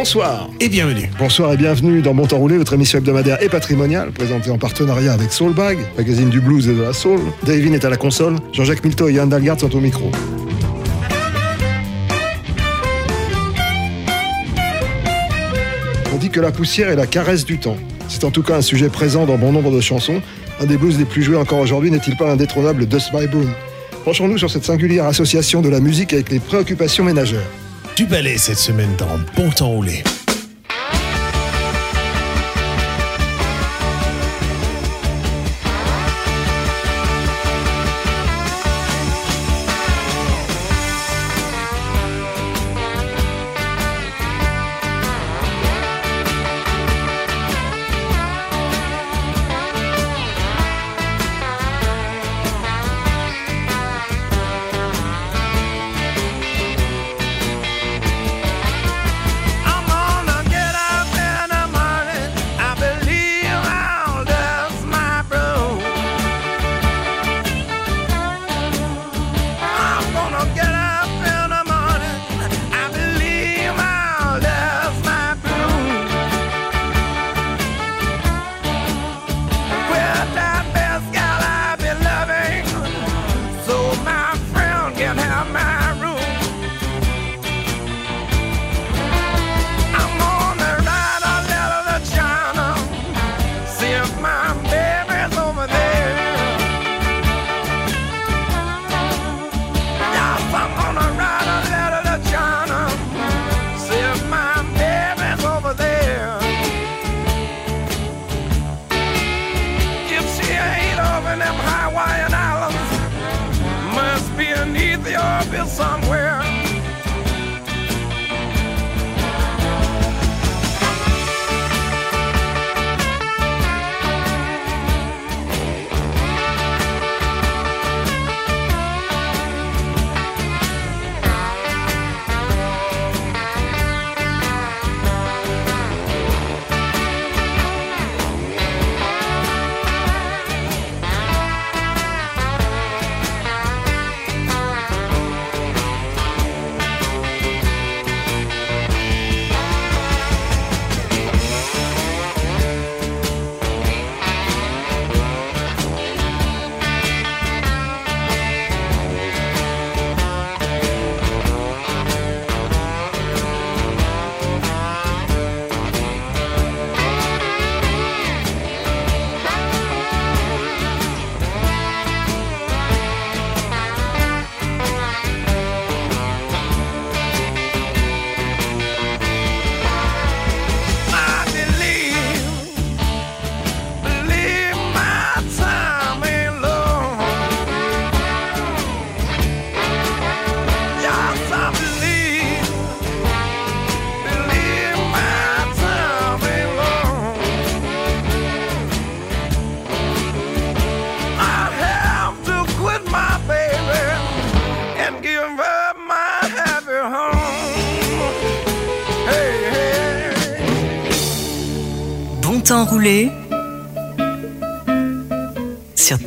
Bonsoir. Et bienvenue. Bonsoir et bienvenue dans Bon Temps Roulé, votre émission hebdomadaire et patrimoniale, présentée en partenariat avec Soulbag, magazine du blues et de la soul. Davin est à la console, Jean-Jacques Milto et Yann Dalgard sont au micro. On dit que la poussière est la caresse du temps. C'est en tout cas un sujet présent dans bon nombre de chansons. Un des blues les plus joués encore aujourd'hui n'est-il pas l'indétrônable Dust My Broom Penchons-nous sur cette singulière association de la musique avec les préoccupations ménagères. Du ballet cette semaine dans Bon Temps Roulé?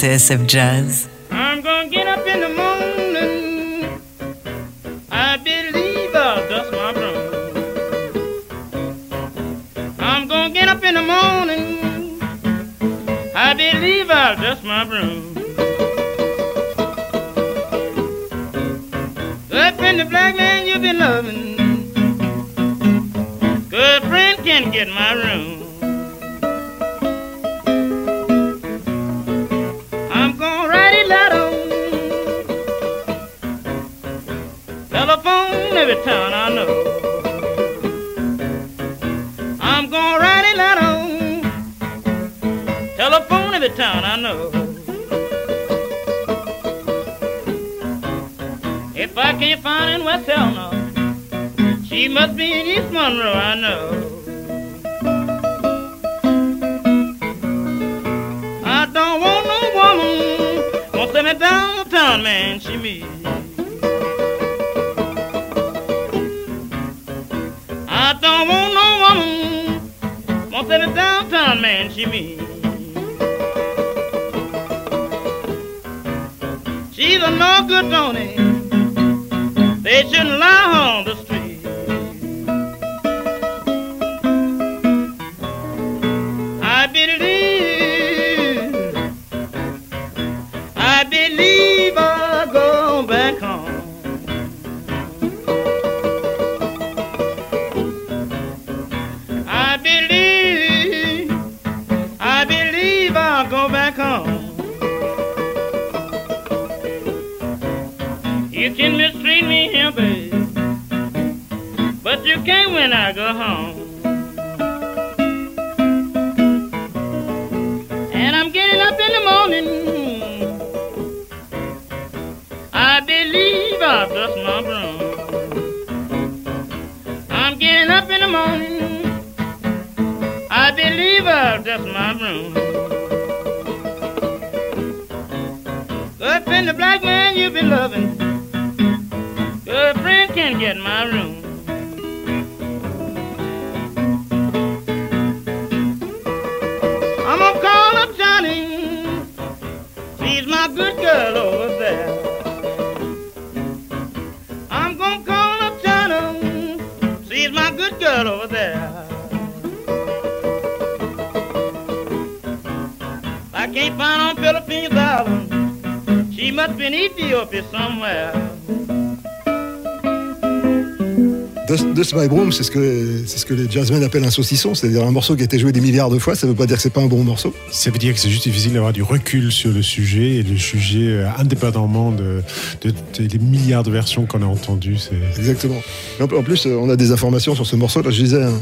TSF Jazz. Any downtown man she meet. I don't want no woman, want any downtown man she meet. She's a no good Tony. They shouldn't lie on the but when I go home. And I'm getting up in the morning. I believe I'll dust my broom. I'm getting up in the morning. I believe I'll dust my broom. Up in the black man you've been loving. Girlfriend can't get my room. Girl over there. I'm gonna call up Johnny. She's my good girl over there. I can't find on Philippines Island. She must be in Ethiopia somewhere. Dust, My Broom, c'est ce, que, c'est ce que les jazzmen appellent un saucisson, c'est-à-dire un morceau qui a été joué des milliards de fois, ça veut pas dire que c'est pas un bon morceau. Ça veut dire que c'est juste difficile d'avoir du recul sur le sujet et le sujet euh, indépendamment de, de- de- des milliards de versions qu'on a entendues. Exactement. Et En plus, euh, on a des informations sur ce morceau. Là, je lisais un-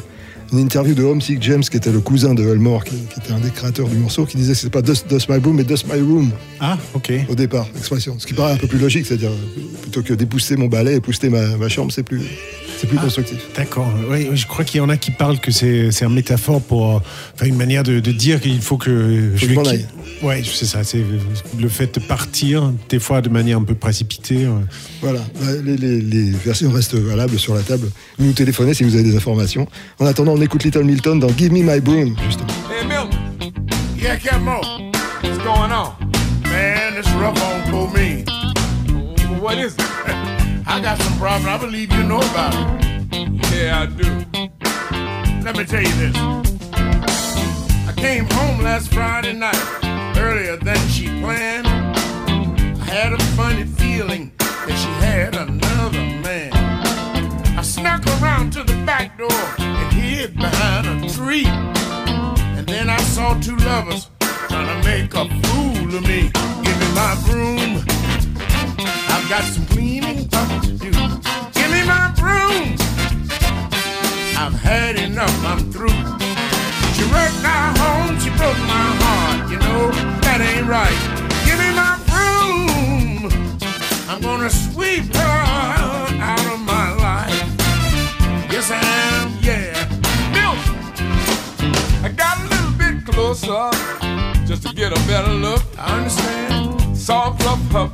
une interview de Homesick James, qui était le cousin de Elmore, qui, qui était un des créateurs du morceau, qui disait que c'était pas Dust, Dust My Broom, mais Dust My Room ah ok. au départ, l'expression. Ce qui paraît un peu plus logique, c'est-à-dire euh, plutôt que d'épousseter mon balai, épousseter ma, ma chambre, c'est plus, c'est plus constructif. D'accord. Oui, je crois qu'il y en a qui parlent que c'est c'est un métaphore pour, euh, enfin une manière de, de dire qu'il faut que que je m'en quitte- aille. Ouais, c'est ça. C'est le fait de partir des fois de manière un peu précipitée. Voilà, les, les- les versions restent valables sur la table. Vous nous téléphonez si vous avez des informations. En attendant, on écoute Little Milton dans Give Me My Broom, justement. Hey, Milton. Yeah, Capmo. What's going on? Man, it's rough on poor me. What is it? I got some problems. I believe you know about it. Yeah, I do. Let me tell you this. I came home last Friday night, earlier than she planned. I had a funny feeling that she had another man. I snuck around to the back door and hid behind a tree. And then I saw two lovers trying to make a fool of me. Give me my broom. Got some cleaning up to do. Give me my broom. I've had enough, I'm through. She wrecked our home, she broke my heart. You know, that ain't right. Give me my broom. I'm gonna sweep her out of my life. Yes, I am, yeah. Milk. I got a little bit closer just to get a better look. I understand. Soft up her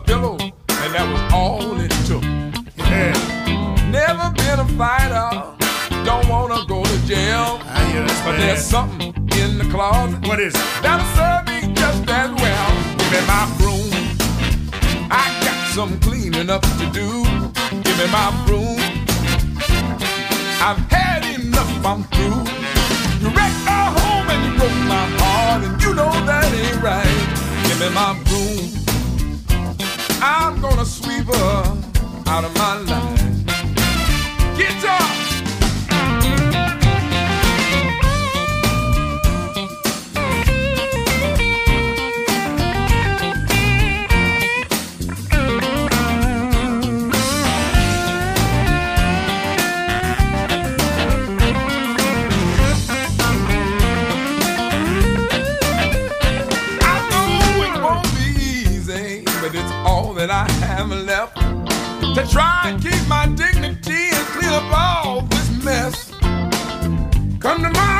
there's something in the closet. What is it? That'll serve me just as well. Give me my broom. I got some cleaning up to do. Give me my broom. I've had enough, I'm through. You wrecked our home and you broke my heart, and you know that ain't right. Give me my broom. I'm gonna sweep her out of my life. Guitar! I to try and keep my dignity and clean up all this mess. Come to morning,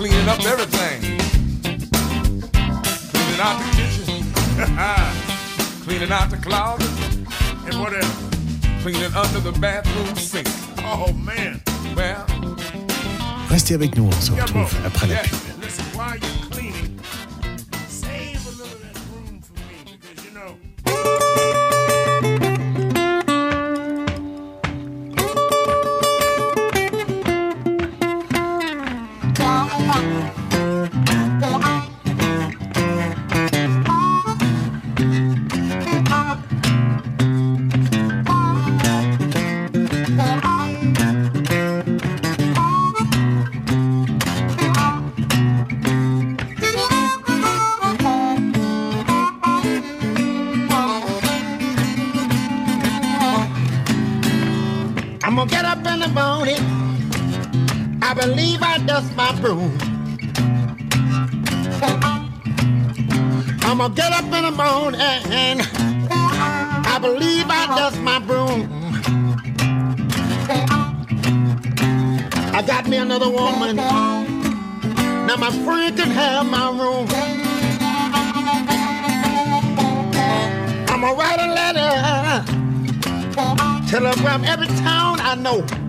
cleaning up everything. Cleaning out the kitchen. cleaning out the closet. And whatever. Cleaning under the bathroom sink. Oh man. Well, Restez avec nous, on se retrouve après la pub. Dust my broom. I'm gonna get up in the morning. I believe I dust my broom. I got me another woman. Now my friend can have my room. I'm gonna write a letter. Telegram every town I know.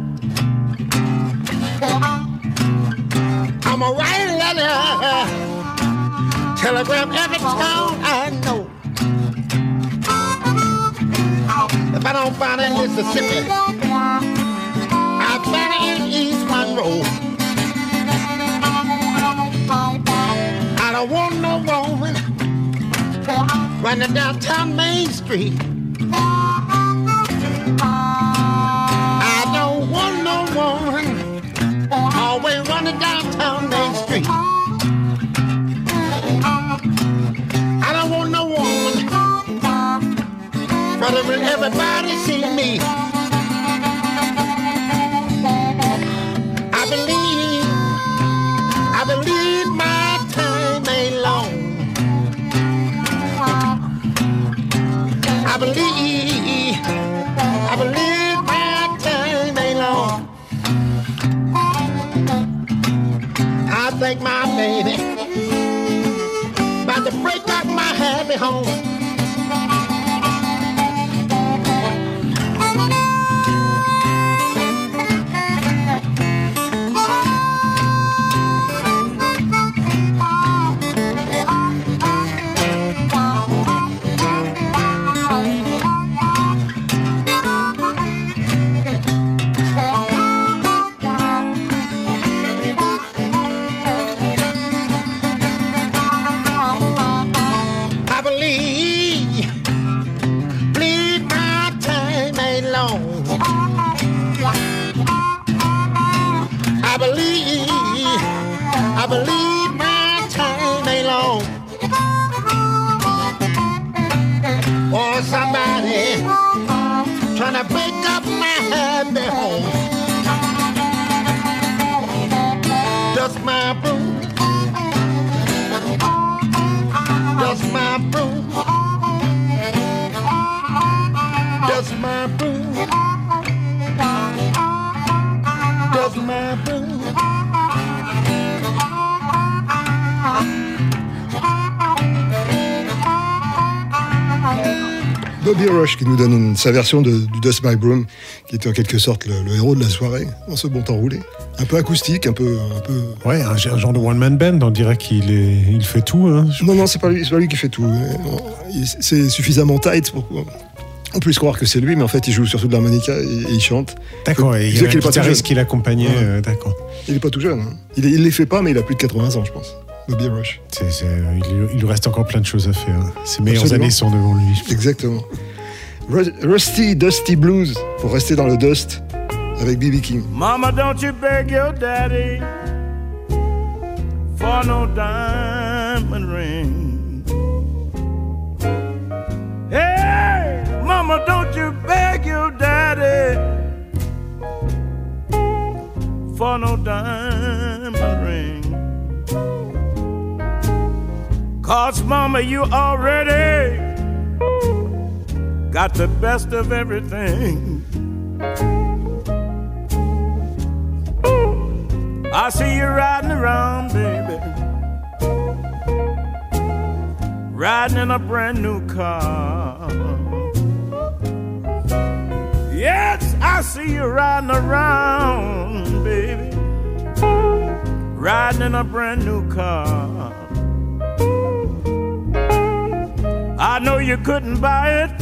I'm a write a letter. Telegram every town I know. If I don't find it in Mississippi, I find it in East Monroe. I don't want no woman running downtown Main Street. Downtown Main Street. I don't want no woman brother will everybody see me. I believe, I believe my time ain't long. I believe, Think my baby about to break up my happy home. Donne une- sa version de, du Dust My Broom, qui était en quelque sorte le, le héros de la soirée, dans ce bon temps roulé. Un peu acoustique, un peu... Un peu... Ouais, un, un genre de one-man band, on dirait qu'il est, il fait tout. Hein. Non, non, c'est pas lui, c'est pas lui qui fait tout. Il- C'est suffisamment tight pour, On peut se croire que c'est lui, mais en fait, il joue surtout de l'harmonica et, et il chante. D'accord, et il y a un qui l'accompagnait. Ouais. euh, D'accord. Il est pas tout jeune. hein. Il, il les fait pas, mais il a plus de 80 ans, je pense. Bobby Rush. C'est- il, lui- il lui reste encore plein de choses à faire. Ses meilleures Absolument. années sont devant lui. Exactement. Ru- Rusty Dusty Blues, pour rester dans le dust, avec B.B. King. Mama, don't you beg your daddy for no diamond ring. Hey, Mama, don't you beg your daddy for no diamond ring. Cause, Mama, you already got the best of everything. I see you riding around, baby. Riding in a brand new car. Yes, I see you riding around, baby. Riding in a brand new car. I know you couldn't buy it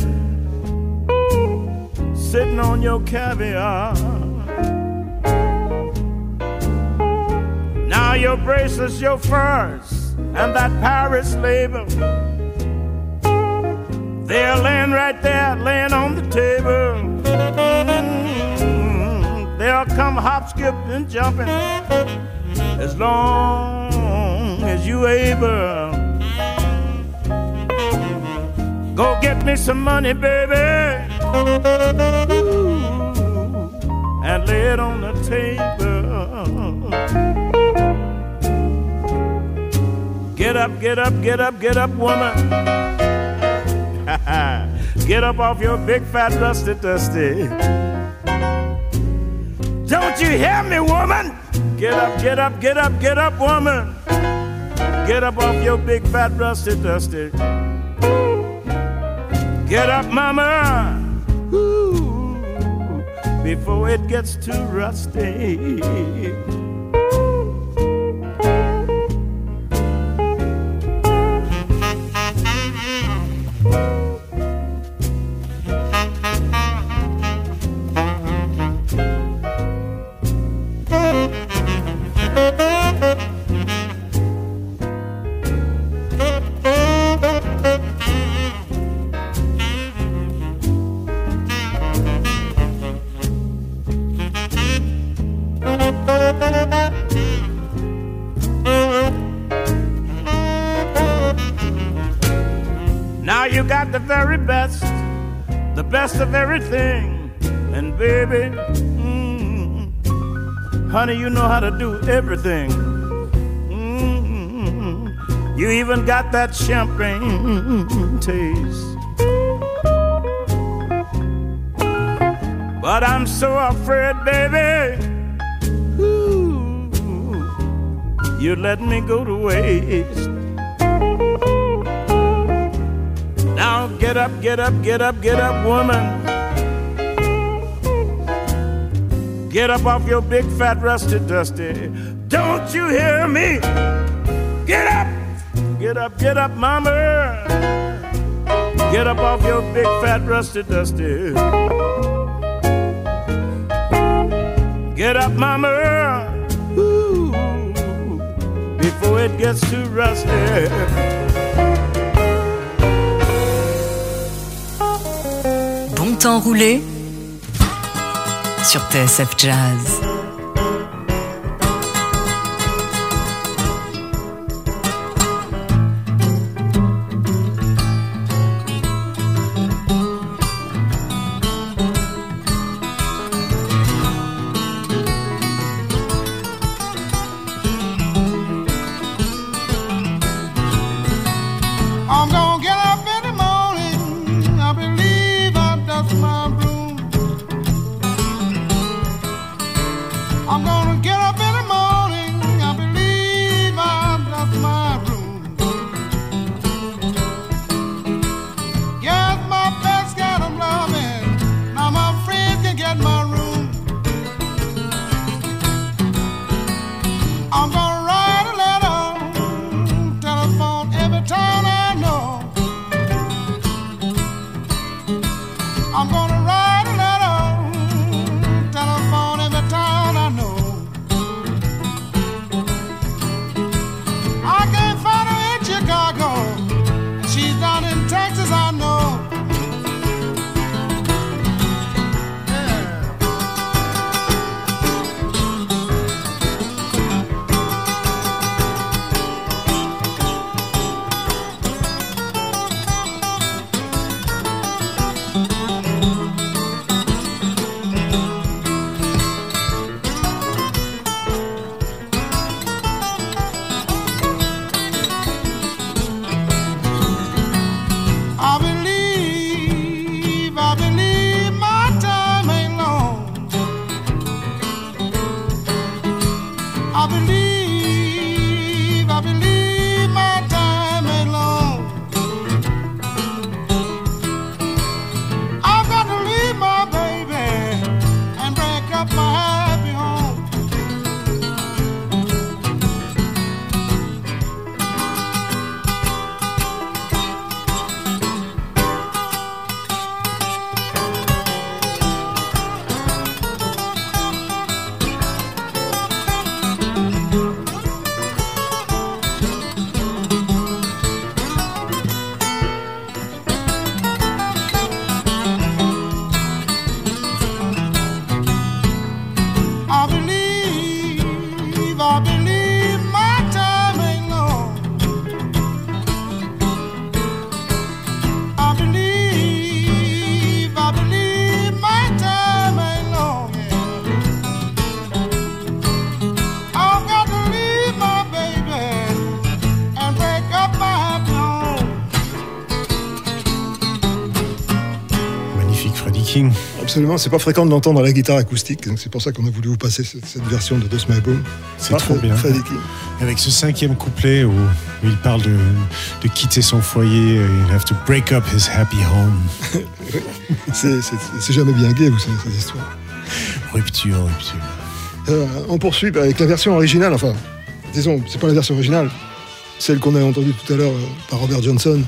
sitting on your caviar. Now your bracelets, your furs, and that Paris label. They're laying right there, laying on the table. They'll come hop, skip, and jumping as long as you able. Go get me some money, baby, and lay it on the table. Get up, get up, get up, get up, woman. get up off your big fat dusty dusty. Don't you hear me, woman? Get up, get up, get up, get up, woman. Get up off your big fat rusty dusty. Get up, mama. Ooh, before it gets too rusty. To do everything. Mm, you even got that champagne taste. But I'm so afraid, baby. You let me go to waste. Now get up, get up, get up, get up, woman. Get up off your big fat rusty dusty. Don't you hear me? Get up, get up, get up, mama. Get up off your big fat rusty dusty. Get up, mama. Ooh, before it gets too rusty. Bon temps roulé sur TSF Jazz. Absolument, c'est pas fréquent de l'entendre à la guitare acoustique, donc c'est pour ça qu'on a voulu vous passer cette, cette version de Dust My Boom. C'est trop bien. Avec ce cinquième couplet où, où il parle de, de quitter son foyer, il have to break up his happy home. C'est- jamais bien gay, vous savez, cette histoire. Rupture, rupture. Euh, on poursuit avec la version originale, enfin, disons, c'est pas la version originale, celle qu'on a entendue tout à l'heure euh, par Robert Johnson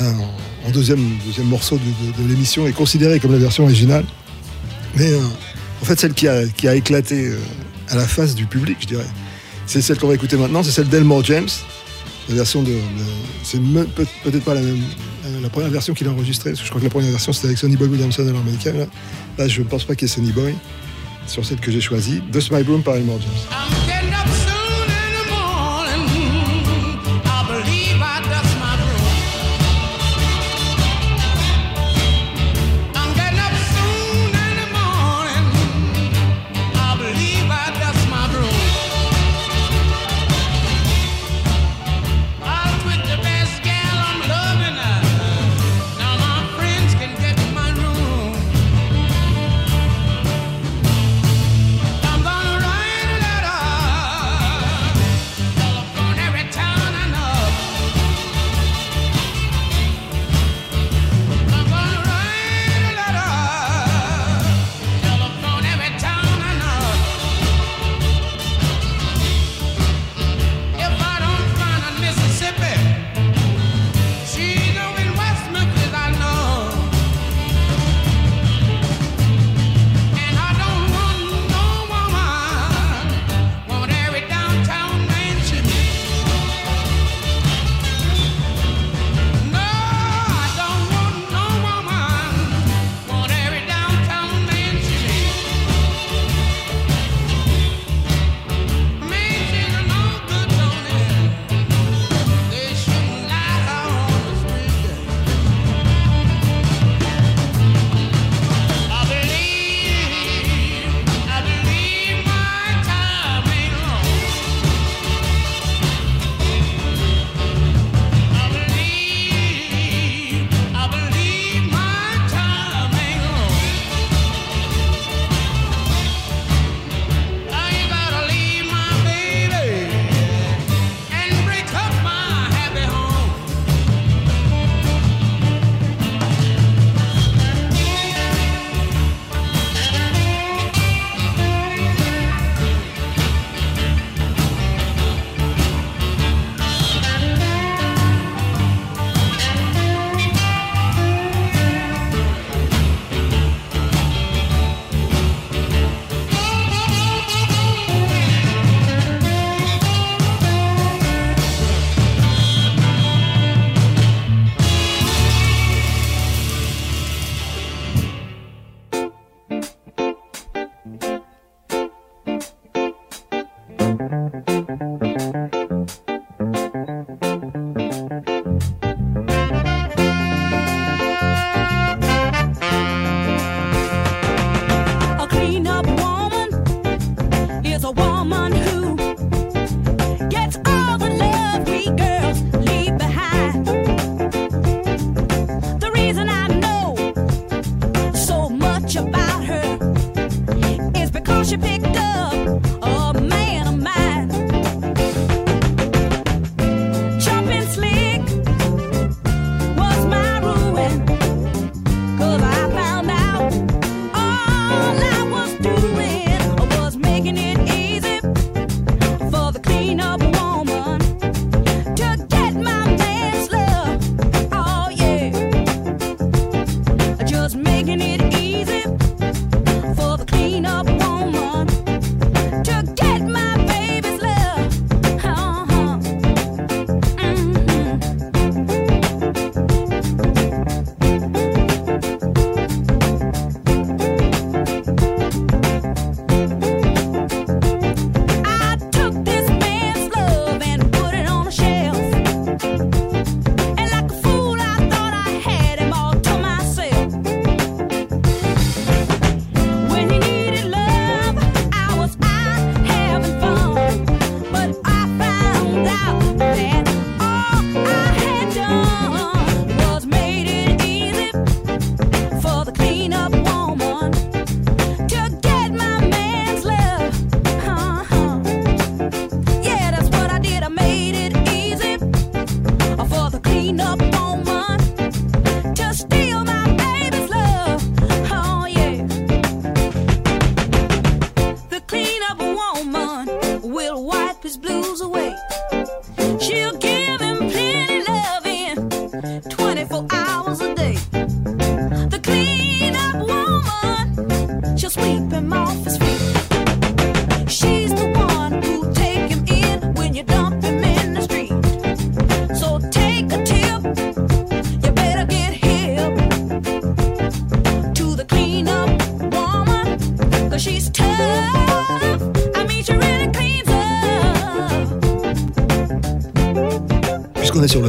euh, en, deuxième, deuxième morceau de, l'émission est considérée comme la version originale. Mais euh, en fait, celle qui a, qui a éclaté euh, à la face du public, je dirais, c'est celle qu'on va écouter maintenant, c'est celle d'Elmore James. La version de. c'est peut-être pas la même. euh, La première version qu'il a enregistrée, je crois que la première version c'était avec Sonny Boy Williamson à l'américain. Là. je ne pense pas qu'il y ait Sonny Boy sur celle que j'ai choisie. Dust My Broom par Elmore James.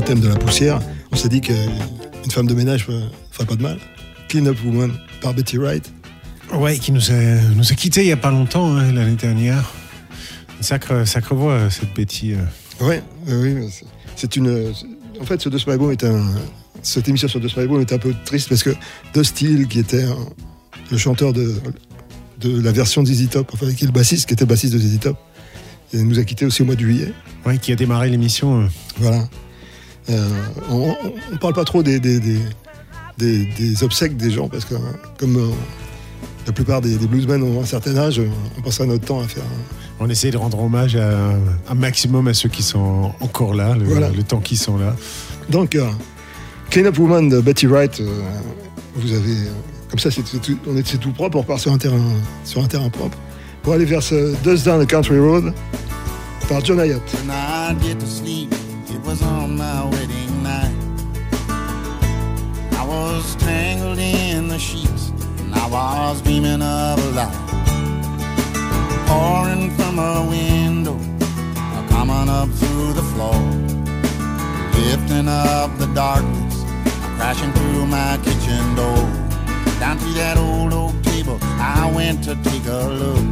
Thème de la poussière, on s'est dit qu'une femme de ménage ne ferait pas de mal. Clean Up Woman par Betty Wright. Ouais, qui nous a, nous a quittés il n'y a pas longtemps, hein, l'année dernière. Une sacre, sacre voix, cette Betty. euh. Ouais, oui, oui, c'est- une. En fait, ce My Bone est un. Cette émission sur My Bone est un peu triste parce que Dusty Hill, qui était le chanteur de, de la version de ZZ Top, enfin, qui est le bassiste, qui était le bassiste de ZZ Top, nous a quittés aussi au mois de juillet. Ouais, qui a démarré l'émission. euh. Voilà. Euh, on, ne parle pas trop des, des, des, des- des obsèques des gens parce que, comme euh, la plupart des, des bluesmen ont un certain âge, euh, on passera notre temps à faire. On essaie de rendre hommage à un maximum à ceux qui sont encore là, le, Voilà. le temps qu'ils sont là. Donc, euh, Clean Up Woman de Betty Wright, euh, vous avez. euh, comme ça, c'est tout, on est, c'est tout propre, on repart sur un, terrain, sur un terrain propre. Pour aller vers ce Dust Down the Country Road par John Hyatt. Tangled in the sheets, and I was dreaming of a light. Pouring from a window, coming up through the floor. Lifting up the darkness, crashing through my kitchen door. Down to that old oak table, I went to take a look.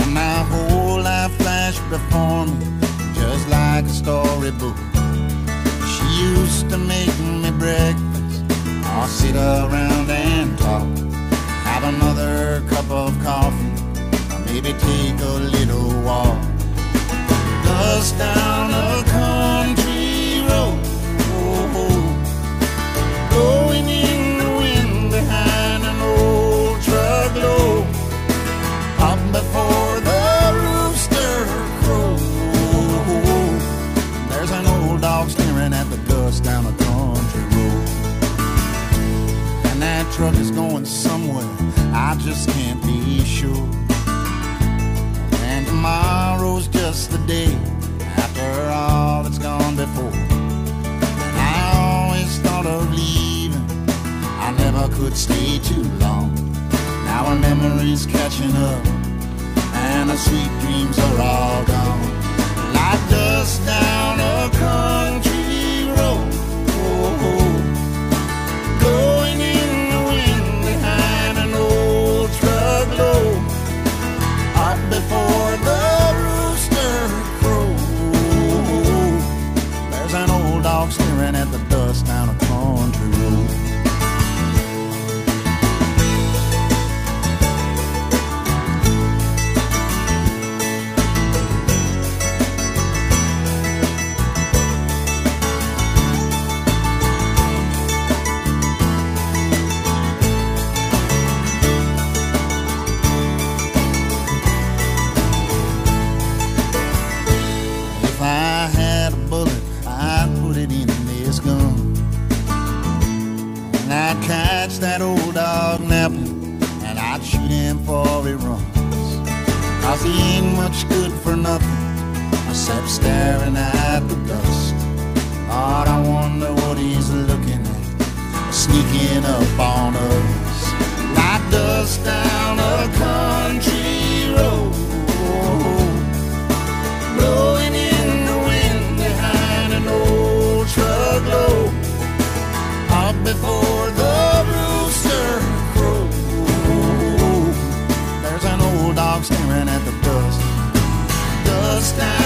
And my whole life flashed before me, just like a storybook. She used to make me breakfast, I'll sit around and talk. Have another cup of coffee, or maybe take a little walk. Dust down a country truck is going somewhere, I just can't be sure. And tomorrow's just the day after all that's gone before. And I always thought of leaving, I never could stay too long. Now our memories catching up, and our sweet dreams are all gone. Like dust down a country Dust down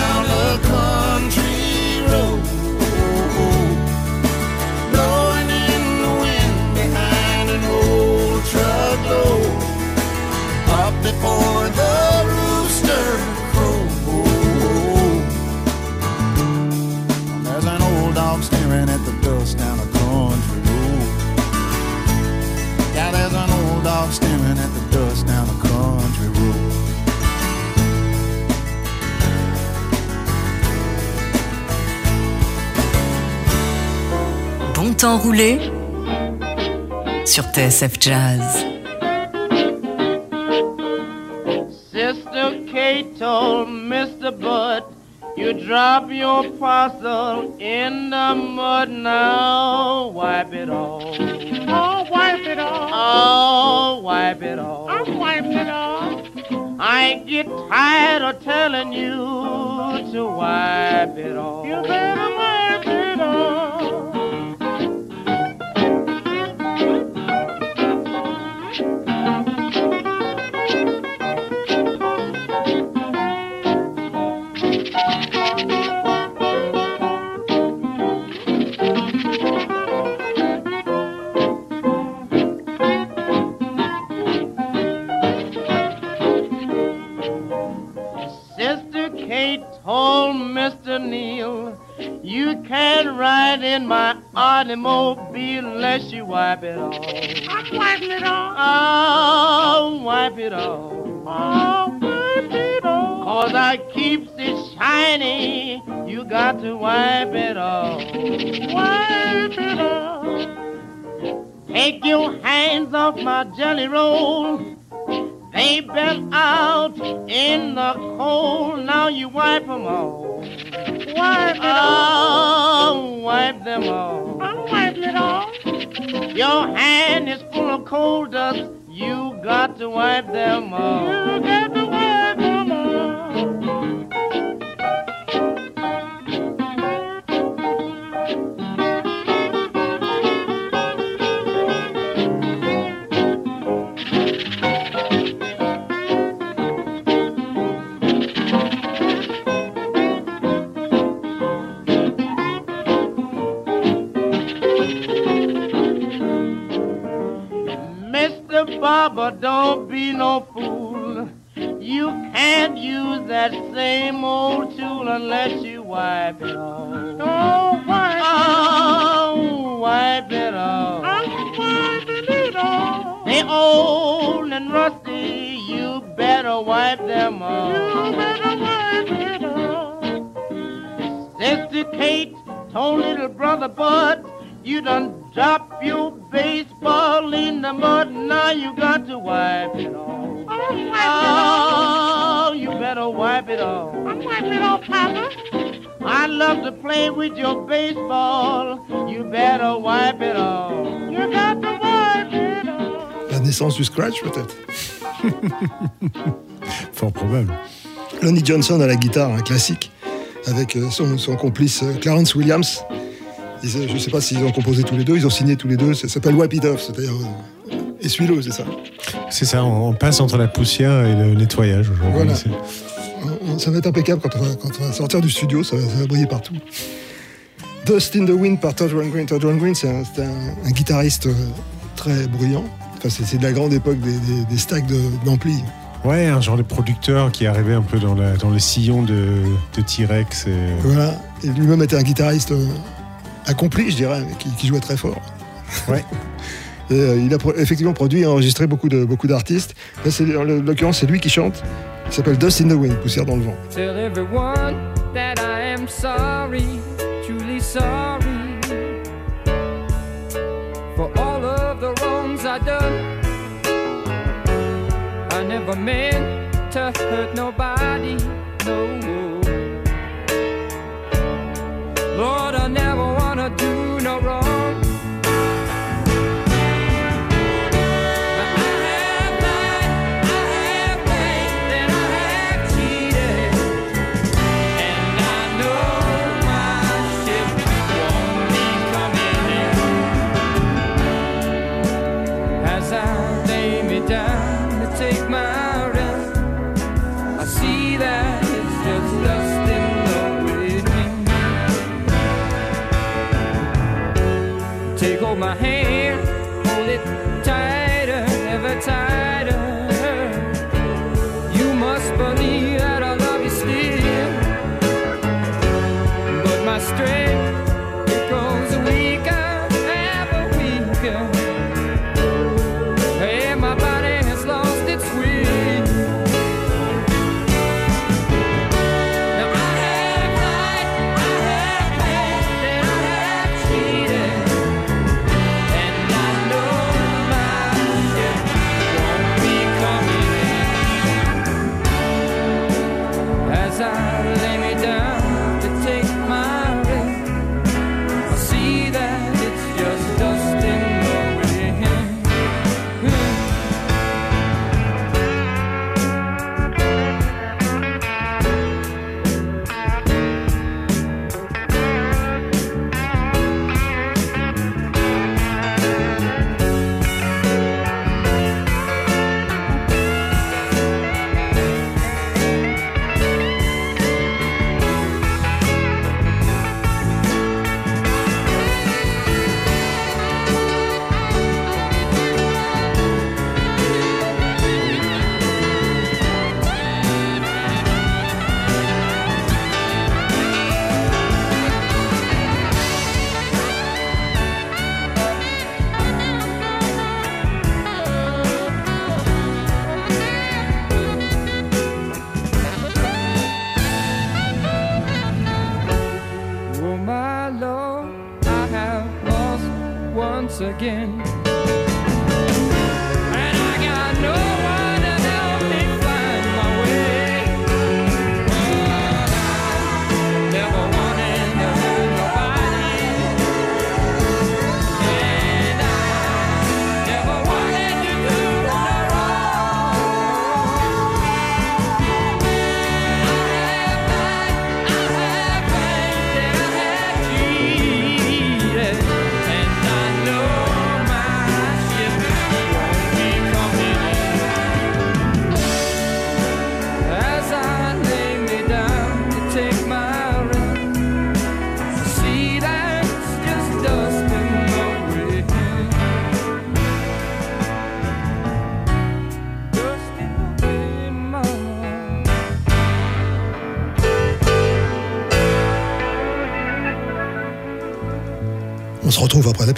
temps roulé sur TSF Jazz. Sister Kate told Mr. Bud, you drop your parcel in the mud now. Wipe it off. Oh, wipe it off. Oh, wipe it off. I'm wiping it off. I get tired of telling you to wipe it off. You better wipe it off. In my automobile unless you wipe it off. I'm wiping it off. Oh, wipe it off. Oh, wipe it off. Cause I keeps it shiny, you got to wipe it off. Wipe it off. Take your hands off my jelly roll. They been out in the cold, now you wipe them off. Wipe it off. Oh, wipe them off. I'm wiping it off. Your hand is full of coal dust, you got to wipe them off. You got Barber, don't be no fool. You can't use that same old tool unless you wipe it off. Oh, wipe Oh, wipe it off. I'm wiping it off. They old and rusty, you better wipe them off. You better wipe it off. Sister Kate told little brother Bud, you done drop your baseball in the mud, now you got to wipe it off. Oh, you better wipe it off. I'm wiping it off, Papa. I love to play with your baseball, you better wipe it off. You got to wipe it off. La naissance du scratch, peut-être. Fort probable. Lonnie Johnson à la guitare, un classique, avec euh, son, son complice euh, Clarence Williams. Ils, je ne sais pas s'ils ont composé tous les deux, ils ont signé tous les deux. Ça s'appelle Wipe It Off, c'est-à-dire euh, essuie-le, c'est ça. C'est ça, on passe entre la poussière et le nettoyage aujourd'hui. Voilà. Ça va être impeccable quand on va, quand on va sortir du studio, ça va, ça va briller partout. Dust in the Wind par Todd Rundgren. Todd Rundgren, c'est un, c'est un- un guitariste euh, très bruyant. Enfin, c'est de la grande époque des, des- des stacks de- d'ampli. Ouais, un genre de producteur qui arrivé un peu dans, la, dans le sillon de, de T-Rex. et- Voilà. Et lui-même était un guitariste euh, accompli, je dirais, mais qui, qui jouait très fort. Ouais. Et, euh, il a pro- effectivement produit et enregistré beaucoup de beaucoup d'artistes. Là, c'est- en l'occurrence, c'est lui qui chante. Il s'appelle Dust in the Wind, poussière dans le vent. Tell everyone that I am sorry, truly sorry for all of the wrongs I done. I never meant to hurt nobody, no.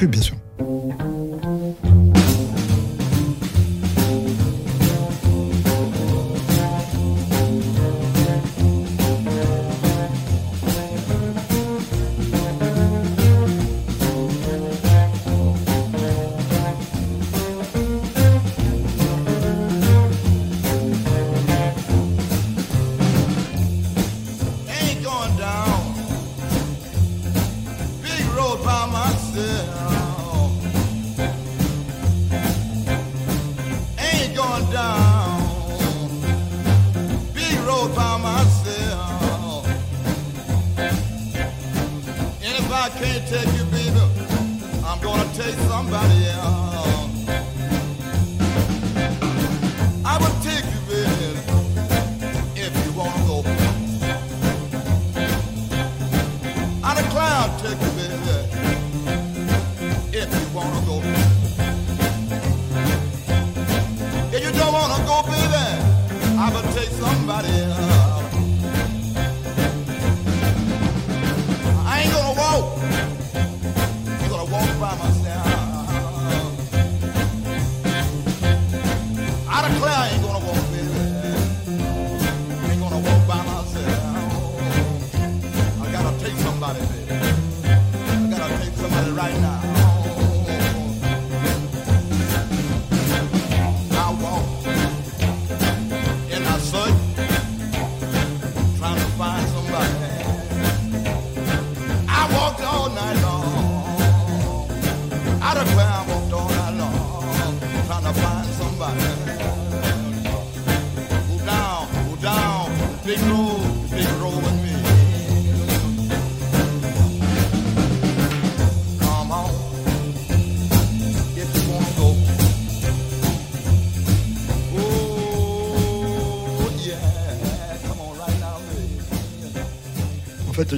Pub, bien sûr.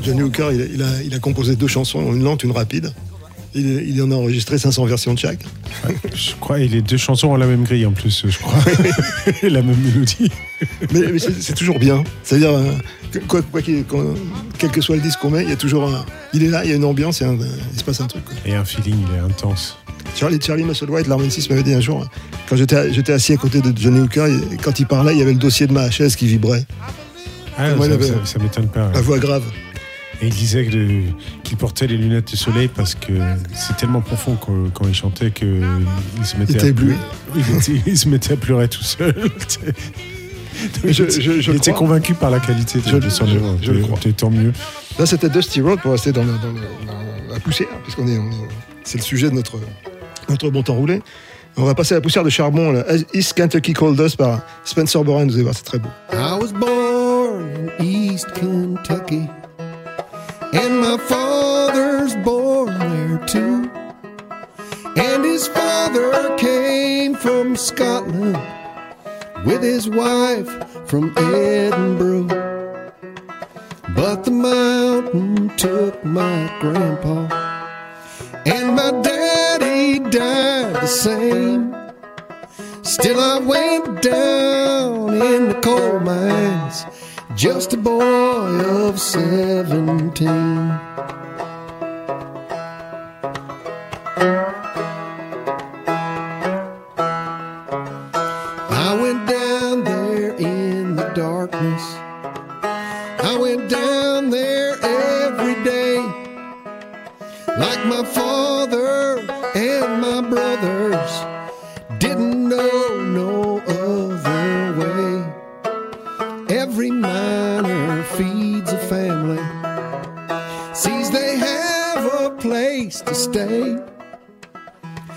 Johnny Hooker, il, il a, il a composé deux chansons, une lente, une rapide. Il, il en a enregistré 500 versions de chaque. Je crois, et les deux chansons ont la même grille en plus, je crois. la même mélodie. Mais, mais c'est toujours bien. C'est-à-dire, euh, quoi, quoi quel que soit le disque qu'on met, il y a toujours un. Il est là, il y a une ambiance, il, y a un- il se passe un truc. quoi. Et un feeling, il est intense. Charlie, Charlie Musselwhite, l'harmoniciste, m'avait dit un jour, quand j'étais assis à côté de Johnny Hooker, et quand il parlait, il y avait le dossier de ma chaise qui vibrait. Ah, ça m'étonne pas. La voix grave. Et il disait qu'il portait les lunettes de soleil parce que c'est tellement profond quand, quand il chantait qu'il se mettait Il était à ébloui. il, était- il se mettait à pleurer tout seul. Je- je- je il était crois. convaincu par la qualité de, Je- de son je- œuvre. Tant mieux. Là, c'était Dusty Road pour rester dans, le- dans la poussière, puisqu'on est, c'est le sujet de notre, notre bon temps roulé. On va passer à la poussière de charbon, là. East Kentucky Cold Dust par Spencer Boran, vous allez voir, c'est très beau. I was born in East Kentucky, and my father's born there too. And his father came from Scotland with his wife from Edinburgh. But the mountain took my grandpa, and my daddy died the same. Still, I went down in the coal mines, just a boy of 17. I went down there in the darkness. I went down there every day, like my father stay.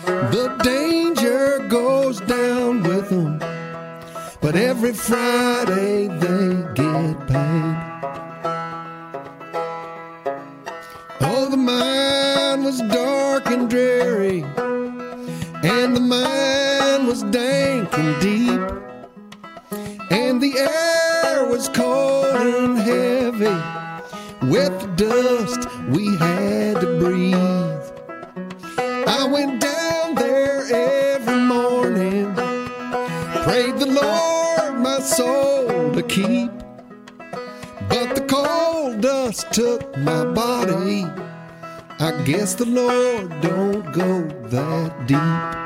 The danger goes down with them, but every Friday they get paid. Guess the Lord don't go that deep.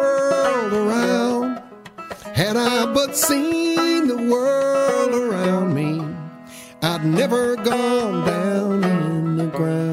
World around. Had I but seen the world around me, I'd never gone down in the ground.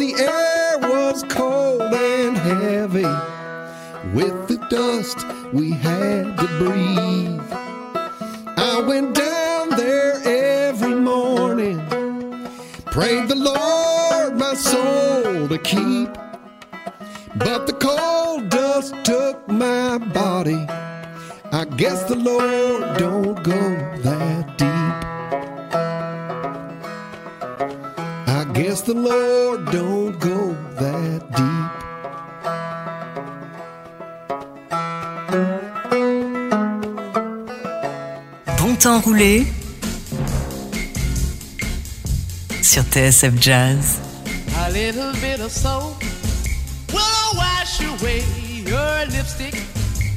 The air was cold and heavy with the dust we had to breathe. I went down there every morning, prayed the Lord my soul to keep. But the cold dust took my body. I guess the Lord don't go that Guess the Lord don't go that deep. Bon temps roulé sur TSF Jazz. A little bit of soap will wash away your lipstick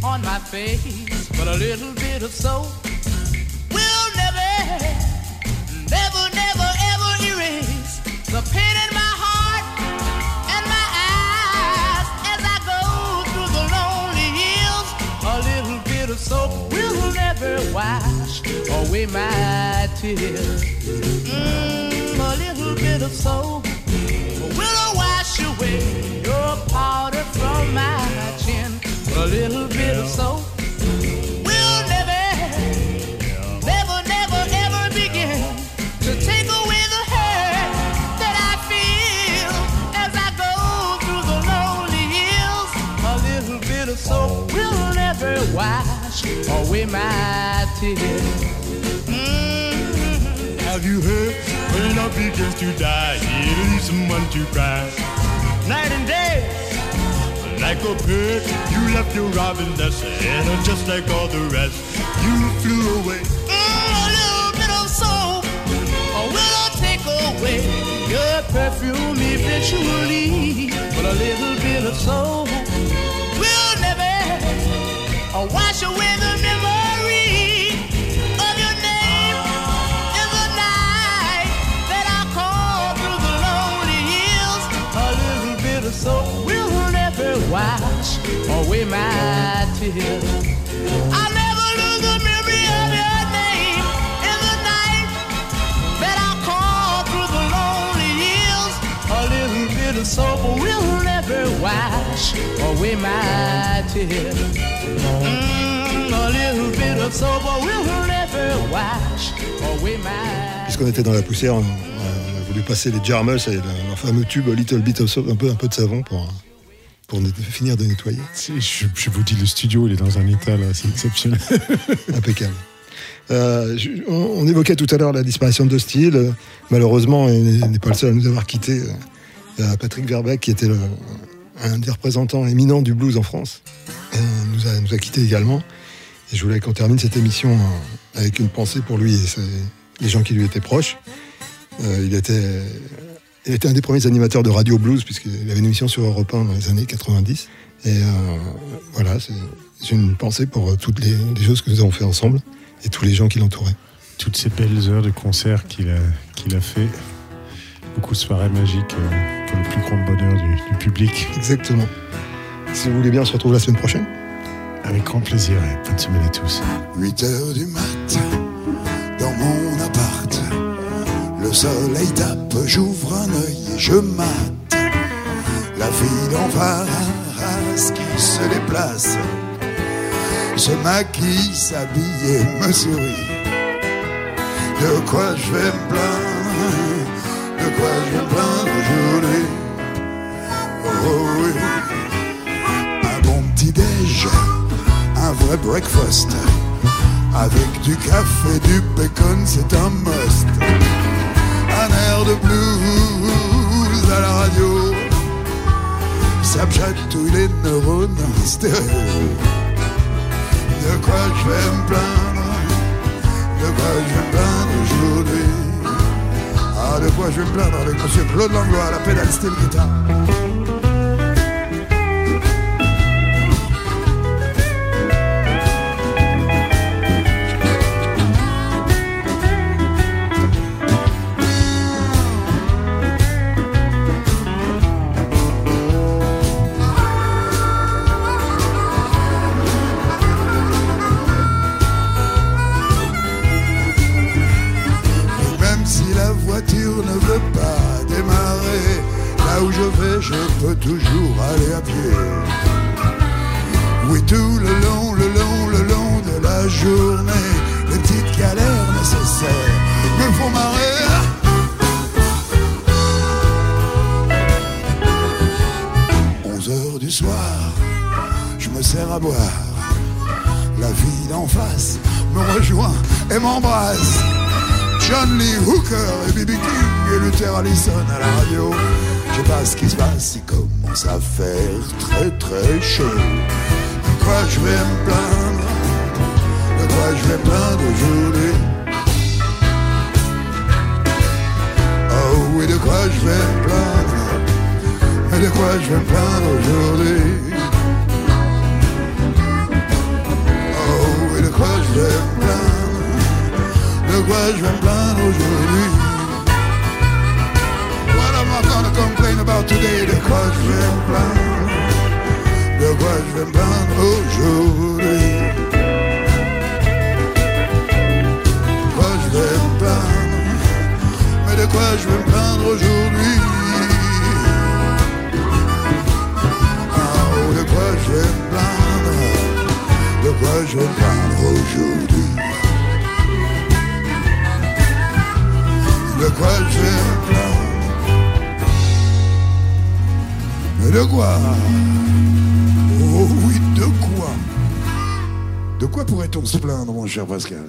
on my face. But a little bit of soap away my tears. Mm, a little bit of soap will wash away your powder from my chin. A little bit of soap away my tears. Mm-hmm. Have you heard? When love begins to die, it leaves someone to cry. Night and day, like a bird, you left your robin nest, and just like all the rest, you flew away. Mm, a little bit of soap will take away your perfume eventually, but a little bit of soul uh, wash away the memory of your name in the night that I call through the lonely hills. A little bit of will never wash away my tears. I'll little bit of soap will never wash away my tears. Mm, a little bit of soap will never wash away my Puisqu'on était dans la poussière, on, on a voulu passer les Jarmers et le- leur fameux tube Little Bit of Soap, un peu, un peu de savon pour, pour finir de nettoyer. Je, je vous dis, le studio, il est dans un état là, c'est exceptionnel. Impeccable. Euh, je- on, on évoquait tout à l'heure la disparition de. Euh, Malheureusement, il n'est pas le seul à nous avoir quittés. Euh, Patrick Verbeck, qui était un des représentants éminents du blues en France, euh, nous, a, nous a quittés également. Et je voulais qu'on termine cette émission euh, avec une pensée pour lui et les gens qui lui étaient proches. Il, était, un des premiers animateurs de Radio Blues, puisqu'il avait une émission sur Europe 1 dans les années 90. Et voilà, c'est une pensée pour toutes les, choses que nous avons fait ensemble et tous les gens qui l'entouraient. Toutes ces belles heures de concert qu'il a, fait. Beaucoup de soirées magiques pour le plus grand bonheur du, du public. Exactement. Si vous voulez bien, on se retrouve la semaine prochaine. Avec grand plaisir et bonne semaine à tous. 8 heures du mat, dans mon appart. Le soleil tape, j'ouvre un œil et je mate. La fille face qui se déplace, se maquille, s'habille et me sourit. De quoi je vais me plaindre, de quoi je vais me plaindre? Oh un bon petit déj, un vrai breakfast. Avec du café, du bacon, c'est un must. Un air de blues à la radio. Ça me chatouille les neurones stéréo. De quoi je vais me plaindre De quoi je vais me plaindre aujourd'hui Ah, de quoi je vais me plaindre avec monsieur Claude Langlois à la pédale style guitare. Toujours aller à pied. Oui, tout le long, le long, le long de la journée, les petites galères nécessaires me font marrer. 11 heures du soir, je me sers à boire. La vie d'en face me rejoint et m'embrasse. John Lee Hooker et B.B. King et Luther Allison à la radio. Je sais pas ce qui se passe, il commence à faire très très chaud. De quoi je vais me plaindre? De quoi je vais me plaindre aujourd'hui? Oh oui, de quoi je vais me plaindre? Et de quoi je vais me plaindre aujourd'hui? Oh oui, de quoi je vais me plaindre? De quoi je vais me plaindre aujourd'hui? Complain about today. De quoi je vais me plaindre De aujourd'hui. De quoi je vais me plaindre Mais de quoi je vais me plaindre aujourd'hui. De quoi je vais me plaindre De quoi je vais me plaindre aujourd'hui. De quoi je vais me plaindre de quoi Oh oui, de quoi De quoi pourrait-on se plaindre, mon cher Pascal?